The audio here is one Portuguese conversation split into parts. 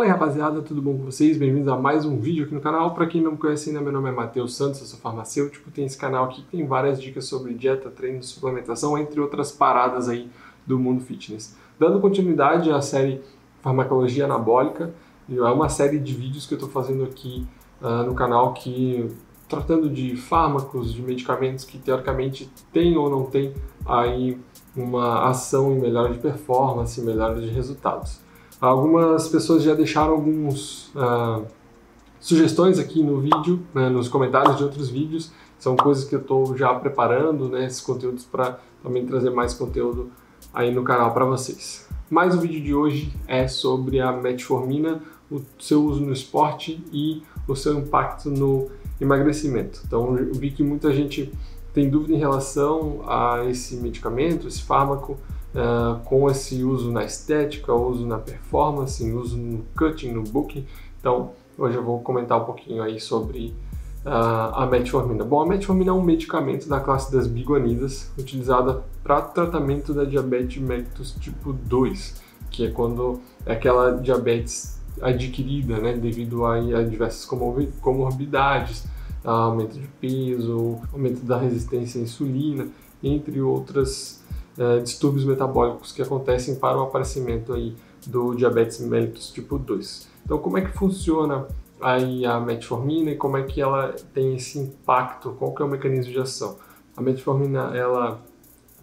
rapaziada, tudo bom com vocês? Bem-vindos a mais um vídeo aqui no canal. Para quem não me conhece ainda, meu nome é Matheus Santos, eu sou farmacêutico. Tem esse canal aqui que tem várias dicas sobre dieta, treino, suplementação, entre outras paradas aí do mundo fitness. Dando continuidade à série Farmacologia Anabólica, é uma série de vídeos que eu estou fazendo aqui uh, no canal que tratando de fármacos, de medicamentos que teoricamente tem ou não tem aí uma ação em melhora de performance, melhora de resultados. Algumas pessoas já deixaram alguns uh, sugestões aqui no vídeo, né, nos comentários de outros vídeos. São coisas que eu estou já preparando, né, esses conteúdos para também trazer mais conteúdo aí no canal para vocês. Mas o vídeo de hoje é sobre a metformina, o seu uso no esporte e o seu impacto no emagrecimento. Então, eu vi que muita gente tem dúvida em relação a esse medicamento, esse fármaco, uh, com esse uso na estética, uso na performance, uso no cutting, no booking. Então, hoje eu vou comentar um pouquinho aí sobre uh, a metformina. Bom, a metformina é um medicamento da classe das biguanidas, utilizada para tratamento da diabetes mellitus tipo 2, que é quando é aquela diabetes adquirida, né, devido a, a diversas comorbidades, aumento de peso, aumento da resistência à insulina, entre outras é, distúrbios metabólicos que acontecem para o aparecimento aí do diabetes mellitus tipo 2. Então, como é que funciona aí a metformina e como é que ela tem esse impacto? Qual que é o mecanismo de ação? A metformina ela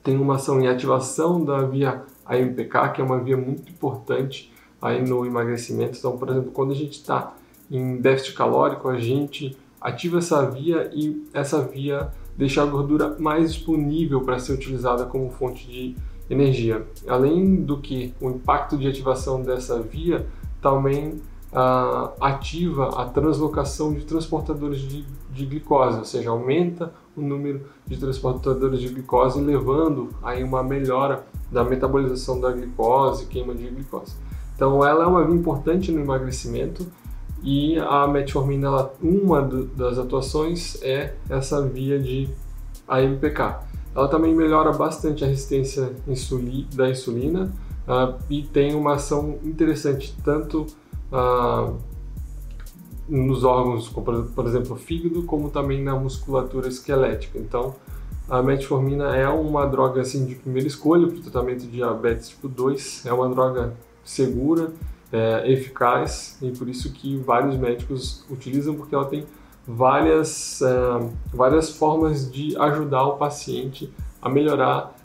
tem uma ação em ativação da via AMPK, que é uma via muito importante aí no emagrecimento. Então, por exemplo, quando a gente está em déficit calórico, a gente ativa essa via e essa via deixar a gordura mais disponível para ser utilizada como fonte de energia. Além do que o impacto de ativação dessa via também uh, ativa a translocação de transportadores de, de, glicose, ou seja, aumenta o número de transportadores de glicose, levando aí uma melhora da metabolização da glicose, queima de glicose. Então, ela é uma via importante no emagrecimento e a metformina, ela, uma do, das atuações é essa via de AMPK. Ela também melhora bastante a resistência insuli, da insulina uh, e tem uma ação interessante tanto uh, nos órgãos, como, por exemplo, o fígado, como também na musculatura esquelética. Então, a metformina é uma droga assim, de primeira escolha para o tratamento de diabetes tipo 2, é uma droga segura, é, eficaz e por isso que vários médicos utilizam porque ela tem várias, é, várias formas de ajudar o paciente a melhorar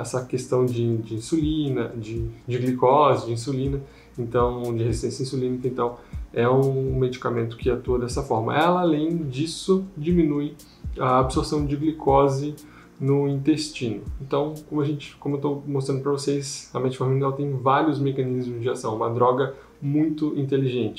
essa questão de, de insulina, de, de, glicose, de insulina, então de resistência insulínica, então é um medicamento que atua dessa forma. Ela além disso diminui a absorção de glicose no intestino. Então, como a gente, como eu estou mostrando para vocês, a metformina tem vários mecanismos de ação, uma droga muito inteligente.